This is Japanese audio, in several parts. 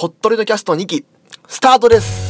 ポットレドキャスト2期スタートです。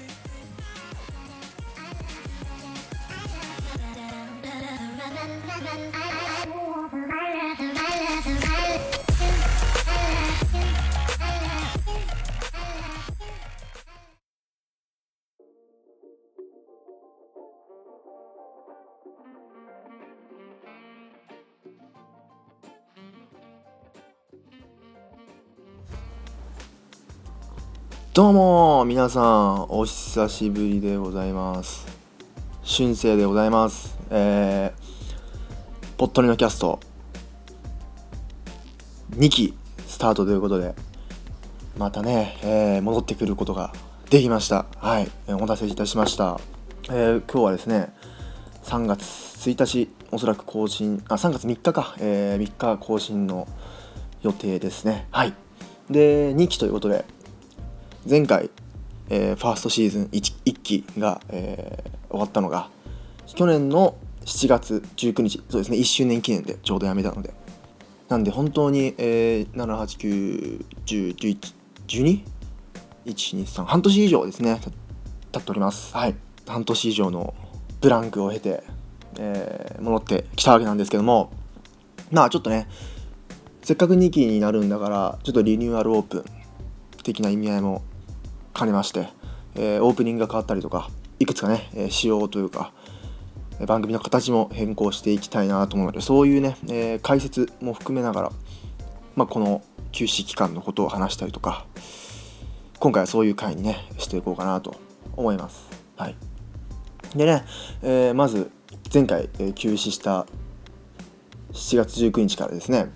どうも皆さんお久しぶりでございます。春生でございます。えー、ぽっとりのキャスト2期スタートということでまたね、えー、戻ってくることができました。はい、お待たせいたしました。えー、今日はですね3月1日おそらく更新あ3月3日か、えー、3日更新の予定ですね。はい。で2期ということで前回、えー、ファーストシーズン 1, 1期が、えー、終わったのが去年の7月19日そうですね1周年記念でちょうどやめたので。なんで本当に、えー、789101112?123 半年以上ですね経っております。はい。半年以上のブランクを経て、えー、戻ってきたわけなんですけども。まあちょっとねせっかく2期になるんだからちょっとリニューアルオープン的な意味合いも兼ねまして、えー、オープニングが変わったりとかいくつかね、えー、仕様というか番組の形も変更していきたいなと思うのでそういうね、えー、解説も含めながら、まあ、この休止期間のことを話したりとか今回はそういう回にねしていこうかなと思います。はい、でね、えー、まず前回、えー、休止した7月19日からですね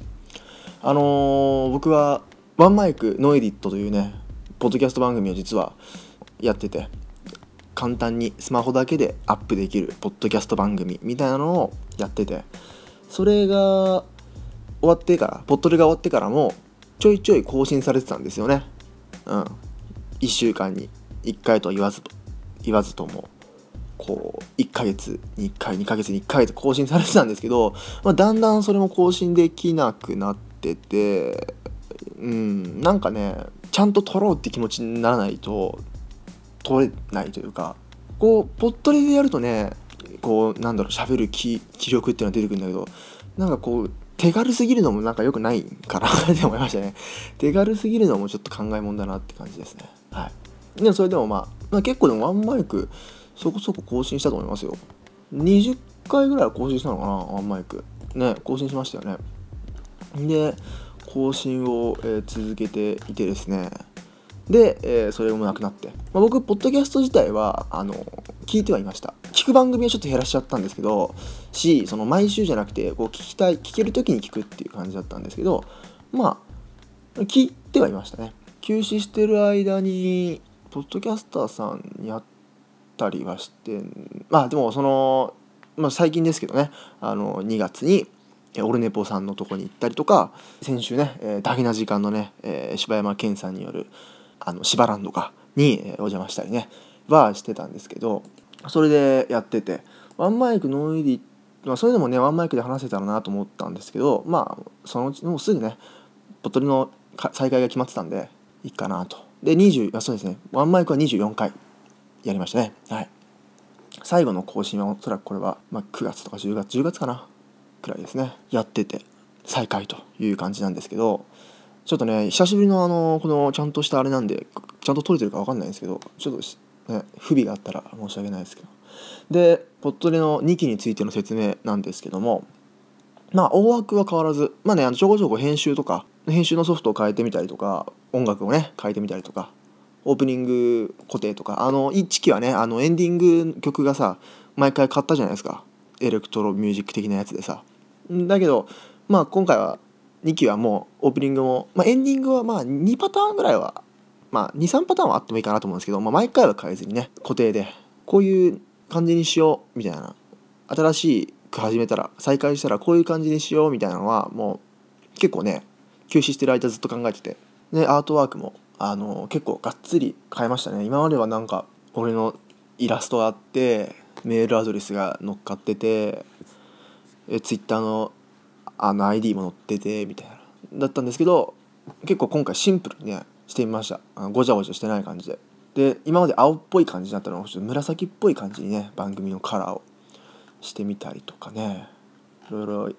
あのー、僕はワンマイクノエディットというねポッドキャスト番組を実はやってて簡単にスマホだけでアップできるポッドキャスト番組みたいなのをやっててそれが終わってからポットレが終わってからもちょいちょい更新されてたんですよね。うん。1週間に1回と言わず言わずともこう1ヶ月に1回2ヶ月に1回と更新されてたんですけど、まあ、だんだんそれも更新できなくなっててうんなんかねちゃんと撮ろうって気持ちにならないと撮れないというかこうポットレでやるとねこうなんだろう喋る気気力っていうのが出てくるんだけどなんかこう手軽すぎるのもなんか良くないかなって思いましたね。手軽すぎるのもちょっと考えもんだなって感じですね。はい。でもそれでもまあ、まあ、結構でもワンマイクそこそこ更新したと思いますよ。20回ぐらい更新したのかなワンマイク。ね更新しましたよね。で更新を、え、続けていてですね。で、えー、それもなくなって、まあ、僕ポッドキャスト自体はあの聞いてはいました。聞く番組はちょっと減らしちゃったんですけどしその毎週じゃなくてこう聞きたい聞ける時に聞くっていう感じだったんですけどまあ聞いてはいましたね。休止してる間にポッドキャスターさんやったりはしてまあでもその、まあ、最近ですけどね。あの2月にオルネポさんのとこに行ったりとか先週ね、えー、大な時間のね、えー、柴山健さんによるあの芝ランドとかに、え、お邪魔したりねはしてたんですけどそれでやってて one mic no ediまあ、そういうのもねワンマイクで話せたらなと思ったんですけどまあそのうちもうすぐねボトルの再開が決まってたんでいいかなと。で20あそうですねワンマイクは24回やりましたね。はい。最後の更新はおそらくこれは、まあ、9月とか10月10月かな。くらいですね。やってて再開という感じなんですけどちょっとね久しぶりのあのこのちゃんとしたあれなんでちゃんと撮れてるか分かんないんですけどちょっとね、不備があったら申し訳ないですけど。でポッド出の2期についての説明なんですけどもまあ大枠は変わらずまあねあのちょこちょこ編集とか編集のソフトを変えてみたりとか音楽をね変えてみたりとかオープニング固定とかあの1期はねあのエンディング曲がさ毎回変わったじゃないですか。エレクトロミュージック的なやつでさ。だけどまあ今回は2期はもうオープニングも、まあ、エンディングはまあ2パターンぐらいはまあ23パターンはあってもいいかなと思うんですけど、まあ、毎回は変えずにね固定でこういう感じにしようみたいな新しく始めたら再開したらこういう感じにしようみたいなのはもう結構ね休止してる間ずっと考えててでアートワークもあの結構がっつり変えましたね。今まではなんか俺のイラストがあってメールアドレスが乗っかっててえツイッターのあの ID も載っててみたいな。だったんですけど結構今回シンプルにねしてみました。あのごちゃごちゃしてない感じで。で今まで青っぽい感じだったのをちょっと紫っぽい感じにね番組のカラーをしてみたりとかね。いろいろ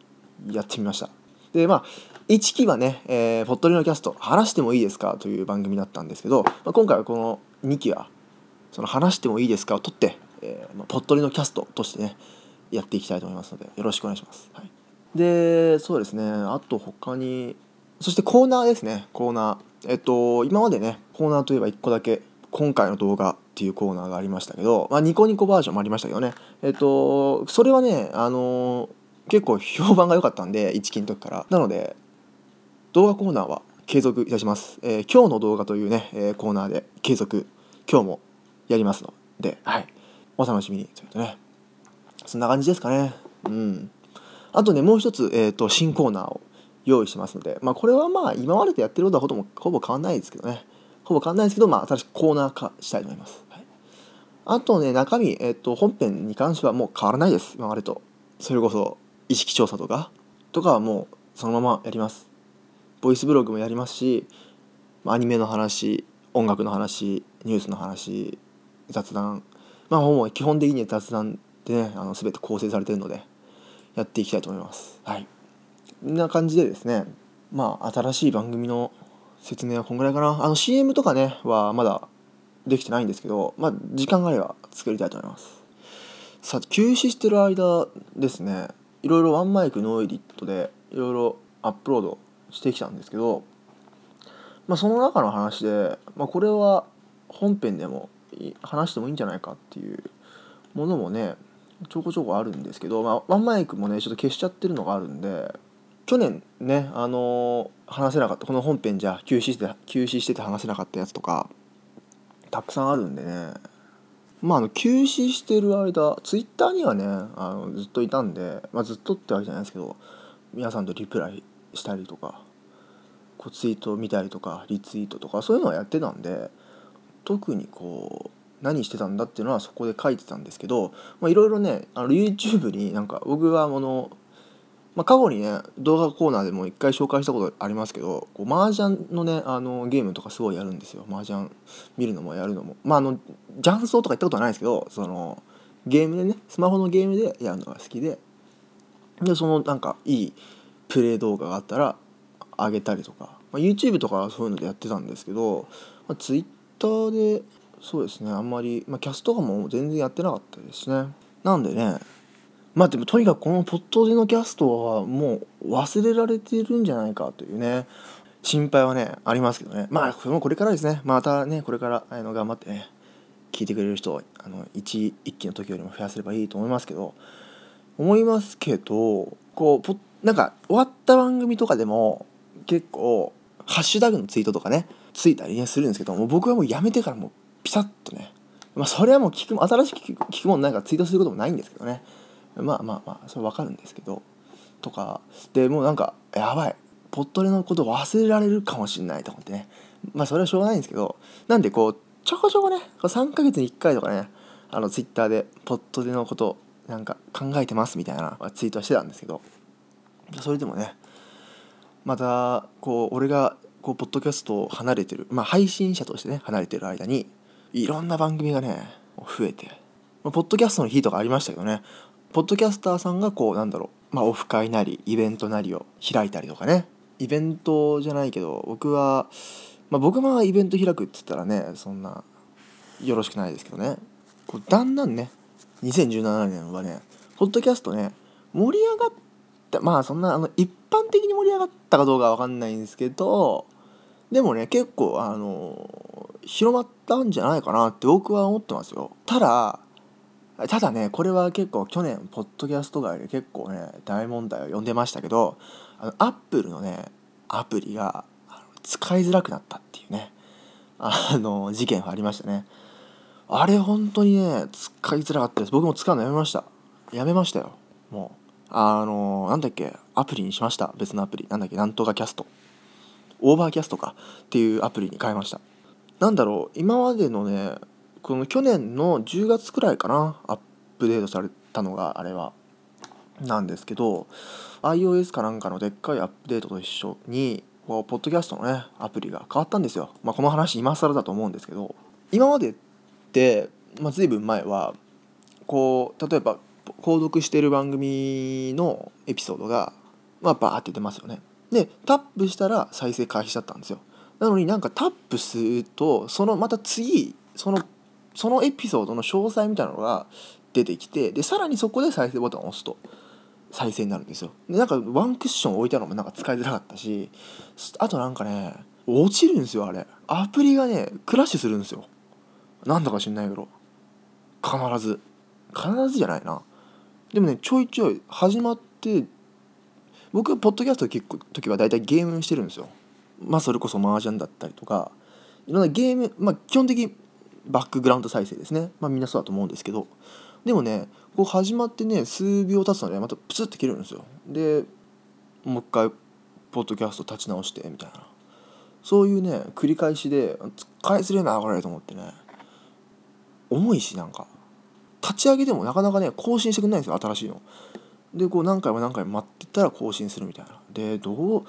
やってみました。でまあ1期はね、えー、ポットリのキャスト「話してもいいですか?」という番組だったんですけど、まあ、今回はこの2期はその「話してもいいですか?」を取って、えーまあ、ポットリのキャストとしてねやっていきたいと思いますのでよろしくお願いします、はい、でそうですね。あと他にそしてコーナーですね。コーナー。えっと今までねコーナーといえば1個だけ今回の動画っていうコーナーがありましたけど、まあ、ニコニコバージョンもありましたけどね。えっとそれはねあの結構評判が良かったんで1期の時から。なので動画コーナーは継続いたします、えー、今日の動画というね、えー、コーナーで継続今日もやりますので、はい、お楽しみに。というとね。そんな感じですかね。うん。あとねもう一つ、えーと、新コーナーを用意してますので、まあ、これはまあ今までとやってることはほぼほぼ変わんないですけどね。ほぼ変わんないですけど、まあ、新しくコーナー化したいと思います、はい、あとね中身、えーと、本編に関してはもう変わらないです。今までと。それこそ意識調査とか。とかはもうそのままやります。ボイスブログもやりますしアニメの話音楽の話ニュースの話雑談まあもう基本的には雑談でねあの全て構成されてるのでやっていきたいと思います。はい。こんな感じでですねまあ新しい番組の説明はこんぐらいかな。あの CM とかねはまだできてないんですけどまあ時間があれば作りたいと思います。さあ休止してる間ですねいろいろワンマイクノーエディットでいろいろアップロードしてきたんですけど、まあ、その中の話で、まあ、これは本編でも話してもいいんじゃないかっていうものもねちょこちょこあるんですけど、まあ、ワンマイクもねちょっと消しちゃってるのがあるんで去年ねあのー、話せなかったこの本編じゃ休止して休止してて話せなかったやつとかたくさんあるんでね。まああの休止してる間ツイッターにはねあのずっといたんで、まあ、ずっとってわけじゃないですけど皆さんとリプライしたりとかこうツイートを見たりとかリツイートとかそういうのはやってたんで特にこう何してたんだっていうのはそこで書いてたんですけどいろいろねあの YouTube になんか僕がもの、まあ、過去にね動画コーナーでも一回紹介したことありますけどこう麻雀のねあのゲームとかすごいやるんですよ。麻雀見るのもやるのも。まああの雀荘とか行ったことはないですけどそのゲームでねスマホのゲームでやるのが好きで。でそのなんかいいプレイ動画があったら上げたりとか、まあ、YouTube とかはそういうのでやってたんですけど、まあ、Twitter ターでそうですねあんまり、まあ、キャストとかも全然やってなかったですね。なんでねまあでもとにかくこのポットでのキャストはもう忘れられてるんじゃないかというね心配はねありますけどね。まあこれもこれからですね。またねこれからあの頑張ってね聞いてくれる人をあの一一期の時よりも増やせればいいと思いますけど思いますけどこうポなんか終わった番組とかでも結構ハッシュタグのツイートとかねついたりするんですけども僕はもうやめてからもうピタッとねまあそれはもう聞く新しく聞くもんないからツイートすることもないんですけどね。まあまあまあそれ分かるんですけどとかでもうなんかやばいポットレのこと忘れられるかもしれないと思ってね。まあそれはしょうがないんですけどなんでこうちょこちょこね3ヶ月に1回とかねあのツイッターでポットでのことなんか考えてますみたいなツイートはしてたんですけどそれでもねまたこう俺がこうポッドキャストを離れてるまあ配信者としてね離れてる間にいろんな番組がね増えて、まあ、ポッドキャストの日とかありましたけどねポッドキャスターさんがこうなんだろうまあオフ会なりイベントなりを開いたりとかねイベントじゃないけど僕はまあ僕はイベント開くって言ったらねそんなよろしくないですけどね。こうだんだんね2017年はねポッドキャストね盛り上がってまあそんなあの一般的に盛り上がったかどうかわかんないんですけどでもね結構あの広まったんじゃないかなって僕は思ってますよ。ただただねこれは結構去年ポッドキャスト界で結構ね大問題を呼んでましたけどあのアップルのねアプリが使いづらくなったっていうねあの事件がありましたね。あれ本当にね使いづらかったです。僕も使うのやめました。やめましたよ。もう。あのなんだっけアプリにしました。別のアプリ。なんだっけなんとかキャスト。オーバーキャストかっていうアプリに変えました。なんだろう今までのねこの去年の10月くらいかなアップデートされたのがあれは。なんですけど iOS かなんかのでっかいアップデートと一緒にこうポッドキャストのねアプリが変わったんですよ、まあ、この話今更だと思うんですけど。今までって、まあ、随分前はこう例えば購読してる番組のエピソードがまあバーって出ますよね。でタップしたら再生開始だったんですよ。なのになんかタップするとそのまた次そのそのエピソードの詳細みたいなのが出てきてでさらにそこで再生ボタンを押すと再生になるんですよ。でなんかワンクッション置いたのもなんか使いづらかったしあとなんかね落ちるんですよあれ。アプリがねクラッシュするんですよ。なんだか知んないけど。必ず。必ずじゃないな。でもねちょいちょい始まって僕ポッドキャスト聞く時は大体ゲームしてるんですよ。まあそれこそ麻雀だったりとかいろんなゲームまあ基本的にバックグラウンド再生ですね。まあみんなそうだと思うんですけど。でもねこう始まってね数秒経つのでまたプツッて切るんですよ。でもう一回ポッドキャスト立ち直してみたいな。そういうね繰り返しで使いづれえなこれと思ってね。重いしなんか。立ち上げてもなかなかね更新してくれないんですよ新しいの。でこう何回も何回も待ってたら更新するみたいなでどう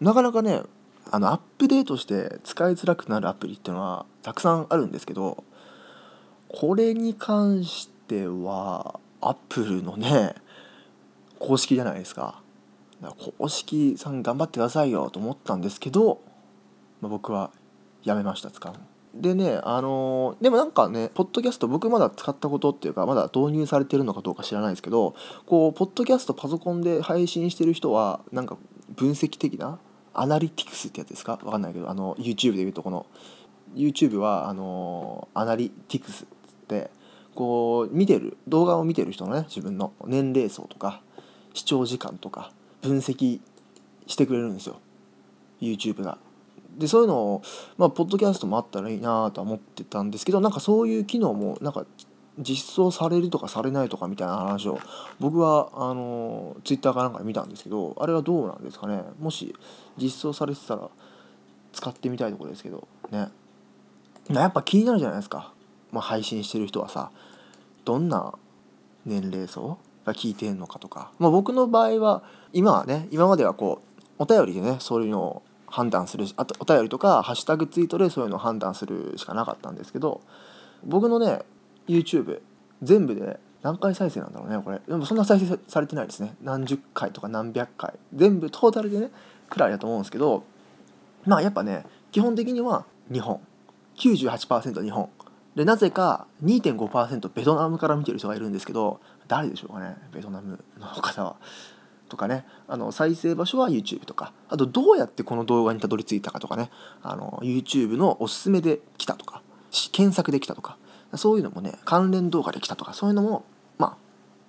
なかなかねあのアップデートして使いづらくなるアプリっていうのはたくさんあるんですけどこれに関してはアップルのね公式じゃないですか公式さん頑張ってくださいよと思ったんですけど、まあ、僕はやめました使うの。でねあのー、でもなんかねポッドキャスト僕まだ使ったことっていうかまだ導入されてるのかどうか知らないですけどこうポッドキャストパソコンで配信してる人はなんか分析的なアナリティクスってやつですか？わかんないけどあの YouTube でいうとこの。YouTube はあのアナリティクスっってこう見てる動画を見てる人のね自分の年齢層とか視聴時間とか分析してくれるんですよ。YouTube が。でそういうのをまあポッドキャストもあったらいいなとは思ってたんですけどなんかそういう機能もなんか実装されるとかされないとかみたいな話を僕はあのツイッターかなんかで見たんですけどあれはどうなんですかね？もし実装されてたら使ってみたいところですけどね。やっぱ気になるじゃないですか、まあ、配信してる人はさどんな年齢層が聞いてるのかとか、まあ、僕の場合は今はね今まではこうお便りでねそういうのを判断するあとお便りとかハッシュタグツイートでそういうのを判断するしかなかったんですけど僕のね YouTube 全部で何回再生なんだろうねこれ。でもそんな再生されてないですね。何十回とか何百回。全部トータルでねくらいだと思うんですけどまあやっぱね基本的には日本。98%日本。でなぜか2.5%ベトナムから見てる人がいるんですけど誰でしょうかねベトナムの方は。とかねあの再生場所は YouTube とかあとどうやってこの動画にたどり着いたかとかねあの YouTube のおすすめで来たとか検索できたとかそういうのもね関連動画で来たとかそういうのもまあ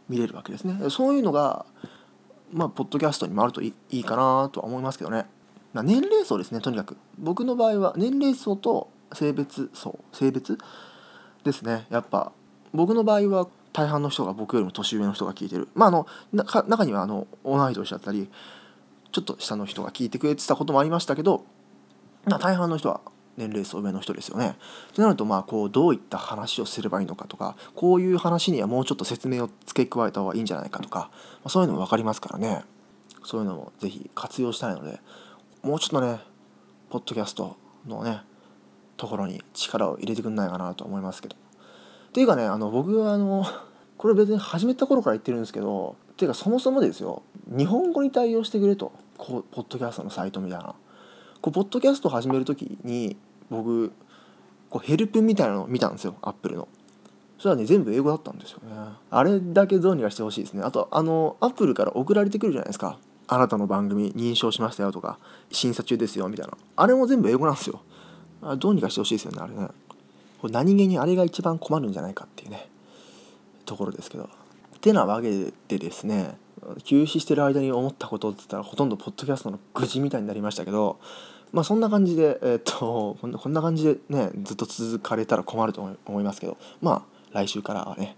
見れるわけですね。そういうのがまあポッドキャストにもあるといいかなとは思いますけどね、ま、年齢層ですねとにかく。僕の場合は年齢層と性別層性別ですね。やっぱ僕の場合は大半の人が僕よりも年上の人が聞いてるまああの中にはあの同い年だったりちょっと下の人が聞いてくれてたこともありましたけど、まあ、大半の人は年齢層上の人ですよね。となるとまあこうどういった話をすればいいのかとかこういう話にはもうちょっと説明を付け加えた方がいいんじゃないかとか、まあ、そういうのも分かりますからねそういうのも是非活用したいのでもうちょっとねポッドキャストのねところに力を入れてくんないかなと思いますけど。っていうかねあの僕はあの これ別に始めた頃から言ってるんですけどっていうかそもそもですよ日本語に対応してくれとこうポッドキャストのサイトみたいな。こうポッドキャストを始める時に僕こうヘルプみたいなのを見たんですよアップルの。そしたらね全部英語だったんですよね。あれだけどうにかしてほしいですね。あとあのアップルから送られてくるじゃないですか。あなたの番組認証しましたよとか審査中ですよみたいな。あれも全部英語なんですよ。あどうにかしてほしいですよねあれね。何気にあれが一番困るんじゃないかっていうねところですけど。てなわけでですね休止してる間に思ったことって言ったらほとんどポッドキャストの愚痴みたいになりましたけどまあそんな感じでえ、っとこんな感じでねずっと続かれたら困ると思いますけどまあ来週からはね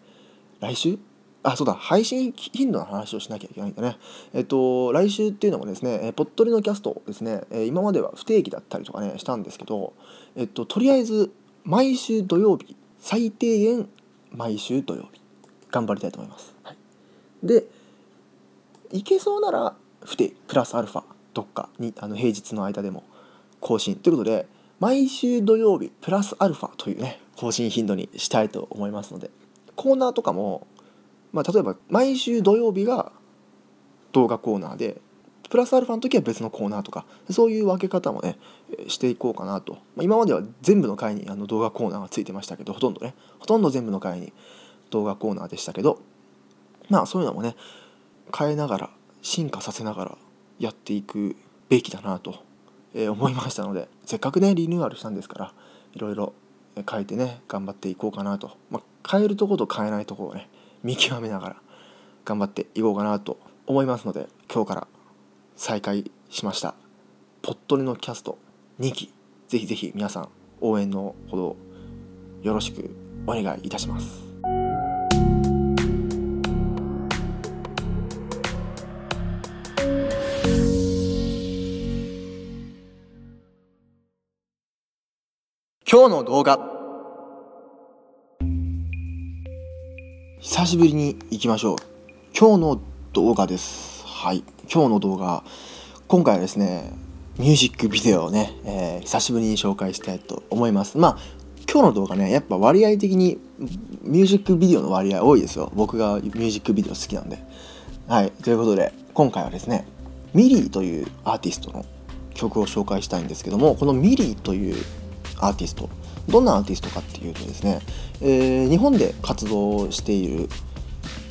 来週？あそうだ配信頻度の話をしなきゃいけないんだね。えっと来週っていうのもですねポットリのキャストですね今までは不定期だったりとかねしたんですけどえっととりあえず毎週土曜日最低限毎週土曜日頑張りたいと思います、はい、でいけそうなら不定プラスアルファどっかにあの平日の間でも更新。ということで毎週土曜日プラスアルファというね更新頻度にしたいと思いますのでコーナーとかもまあ、例えば毎週土曜日が動画コーナーでプラスアルファの時は別のコーナーとかそういう分け方もねしていこうかなと、ま、今までは全部の回にあの動画コーナーがついてましたけどほとんどね。ほとんど全部の回に動画コーナーでしたけどまあそういうのもね変えながら進化させながらやっていくべきだなと、え思いましたのでせっかくねリニューアルしたんですからいろいろ変えてね頑張っていこうかなと、まあ、変えるとこと変えないとこをね見極めながら頑張っていこうかなと思いますので今日から再開しました。ポットリのキャスト2期。ぜひぜひ皆さん応援のほどよろしくお願いいたします。今日の動画。久しぶりに行きましょう。今日の動画です。はい。今日の動画今回はですねミュージックビデオをね、えー、久しぶりに紹介したいと思います。まあ今日の動画ねやっぱ割合的にミュージックビデオの割合多いですよ。僕がミュージックビデオ好きなんで。はい。ということで今回はですねミリーというアーティストの曲を紹介したいんですけどもこのミリーというアーティストどんなアーティストかっていうとですね、えー、日本で活動している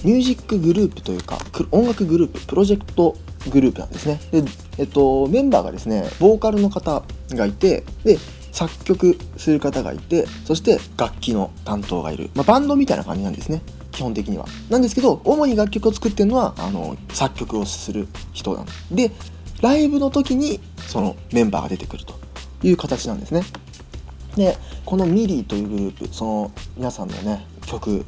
ミュージックグループというか音楽グループプロジェクトグループなんですね。で、えっと、メンバーがですねボーカルの方がいてで作曲する方がいてそして楽器の担当がいる、まあ、バンドみたいな感じなんですね。基本的には。なんですけど主に楽曲を作ってるのはあの作曲をする人なんでライブの時にそのメンバーが出てくるという形なんですね。でこのミリーというグループその皆さんのね曲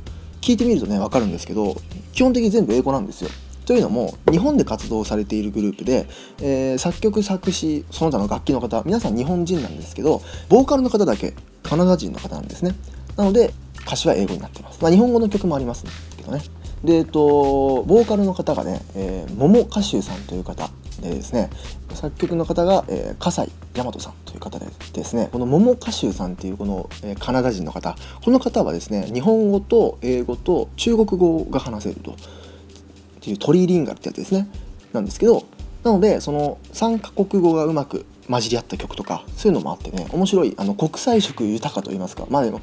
聴いてみるとね分かるんですけど基本的に全部英語なんですよ。というのも日本で活動されているグループで、えー、作曲作詞その他の楽器の方皆さん日本人なんですけどボーカルの方だけカナダ人の方なんですね。なので歌詞は英語になってます、まあ、日本語の曲もありますけどね。でえっとボーカルの方がね、えー、桃歌手さんという方。でですね。作曲の方が、えー、笠井大和さんという方でですね。この桃歌集さんっていうこの、えー、カナダ人の方。この方はですね日本語と英語と中国語が話せると。っていうトリリンガルってやつですね。なんですけどなのでその3カ国語がうまく混じり合った曲とかそういうのもあってね面白いあの国際色豊かといいますか。まあでも、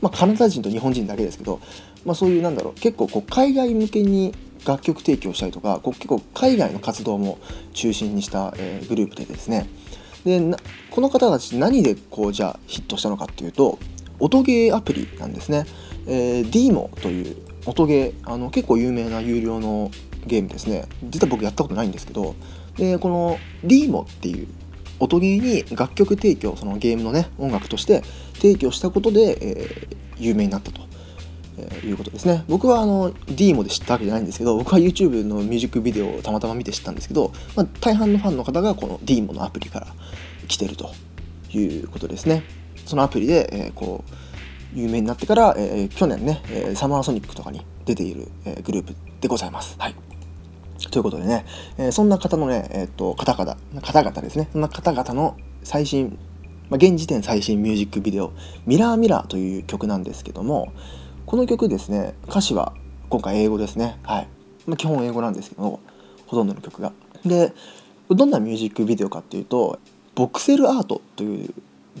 まあ、カナダ人と日本人だけですけど、まあ、そういうなんだろう結構こう海外向けに楽曲提供したりとかこう結構海外の活動も中心にした、えー、グループでですね。でこの方たち何でこうじゃあヒットしたのかっていうと音ゲーアプリなんですね、えー、DMO という音ゲーあの結構有名な有料のゲームですね。実は僕やったことないんですけどでこの DMO っていう音ゲーに楽曲提供そのゲームのね音楽として提供したことで、えー、有名になったと。えー、いうことですね。僕はあの D もで知ったわけじゃないんですけど僕は YouTube のミュージックビデオをたまたま見て知ったんですけど、まあ、大半のファンの方がこの D モのアプリから来てるということですね。そのアプリで、えー、こう有名になってから、えー、去年ね、えサマーソニックとかに出ている、えグループでございます。はい。ということでね、えそんな方のね、えっ、と方々方々ですね。そんな方々の最新、まあ、現時点最新ミュージックビデオ「ミラーミラー」という曲なんですけども、この曲ですね歌詞は今回英語ですね。はい、まあ、基本英語なんですけどほとんどの曲が。でどんなミュージックビデオかっていうとボクセルアートという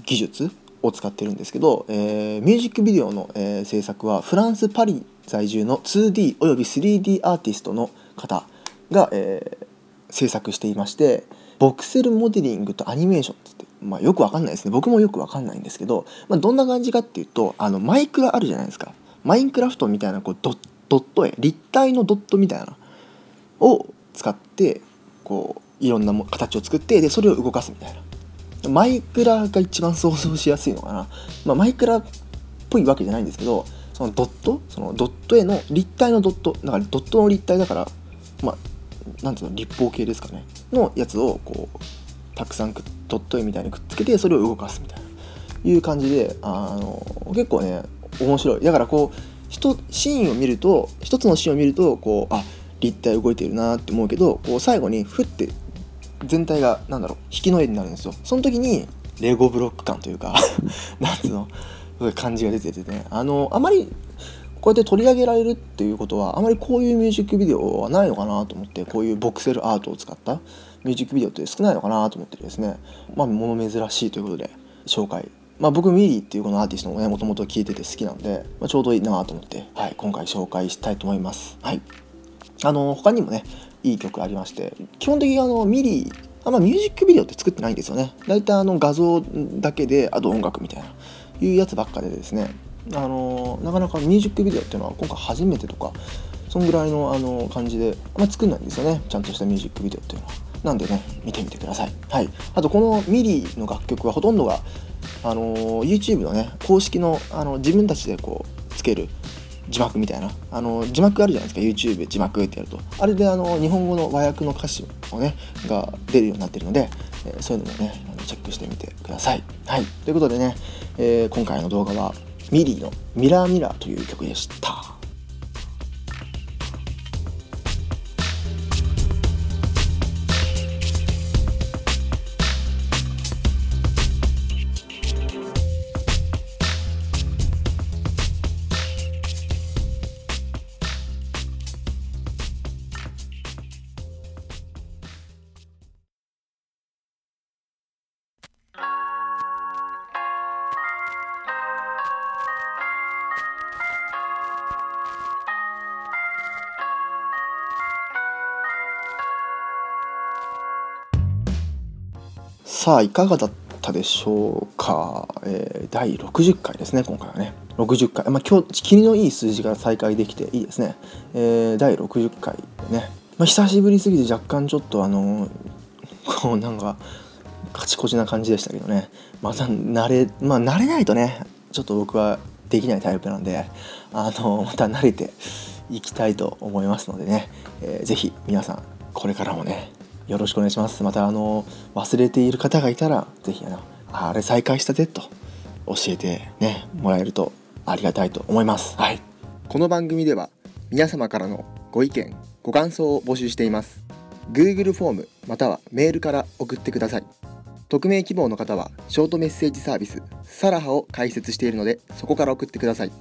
技術を使ってるんですけど、えー、ミュージックビデオの、えー、制作はフランス・パリ在住の 2D および 3D アーティストの方が、えー、制作していましてボクセルモデリングとアニメーションってまあ、よくわかんないですね。僕もよくわかんないんですけど、まあ、どんな感じかっていうとあのマイクラあるじゃないですか。マインクラフトみたいなこうドット絵立体のドットみたいなを使ってこういろんな形を作ってでそれを動かすみたいな。マイクラが一番想像しやすいのかな、まあ、マイクラっぽいわけじゃないんですけどそのドットそのドット絵の立体のドットだからドットの立体だからまあなんていうの立方形ですかね。のやつをこうたくさんドット絵みたいにくっつけてそれを動かすみたいな。いう感じであの結構ね面白い。だからこう一シーンを見ると一つのシーンを見るとこうあ立体動いてるなって思うけどこう最後にふって全体がなんだろう引きの絵になるんですよ。その時にレゴブロック感というか なんつうの感じが出ててね。あのあまりこうやって取り上げられるっていうことはあまりこういうミュージックビデオはないのかなと思ってこういうボクセルアートを使ったミュージックビデオって少ないのかなと思ってですね。まあ物珍しいということで紹介まあ、僕ミリーっていうこのアーティストもねもともと聴いてて好きなんで、まあ、ちょうどいいなと思って、はい、今回紹介したいと思います。はい。あの他にもねいい曲ありまして基本的にあのミリーあんまミュージックビデオって作ってないんですよね。大体あの画像だけであと音楽みたいないうやつばっかでですねあのなかなかミュージックビデオっていうのは今回初めてとかそんぐらいのあの感じであんま作んないんですよね。ちゃんとしたミュージックビデオっていうのは。なんでね見てみてください。はい。あとこのミリーの楽曲はほとんどがあの YouTube のね公式のあの自分たちでこうつける字幕みたいなあの字幕あるじゃないですか YouTube 字幕ってやるとあれであの日本語の和訳の歌詞をねが出るようになってるので、えー、そういうのもねあのチェックしてみてください。はいということでね、えー、今回の動画はミリーの「ミラーミラー」という曲でした。さあいかがだったでしょうか、えー、第60回ですね今回はね。60回、まあ、今日霧のいい数字が再開できていいですね、えー、第60回でね、まあ、久しぶりすぎて若干ちょっとあの こうなんかカチコチな感じでしたけどね。また慣れまあ慣れないとねちょっと僕はできないタイプなんであのまた慣れていきたいと思いますのでね、えー、ぜひ皆さんこれからもねよろしくお願いします。またあの忘れている方がいたら是非あれ再開したぜと教えてねもらえるとありがたいと思います。はい。この番組では皆様からのご意見ご感想を募集しています。Google フォームまたはメールから送ってください。匿名希望の方はショートメッセージサービスサラハを開設しているのでそこから送ってください。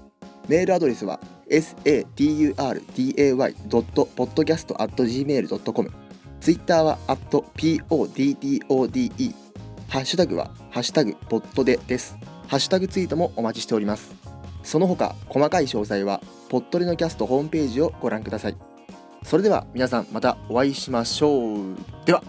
メールアドレスは saturday.podcast.gmail.com ツイッターは @poddode ハッシュタグはハッシュタグポットでです。ハッシュタグツイートもお待ちしております。その他細かい詳細はポットレのキャストホームページをご覧ください。それでは皆さんまたお会いしましょう。では。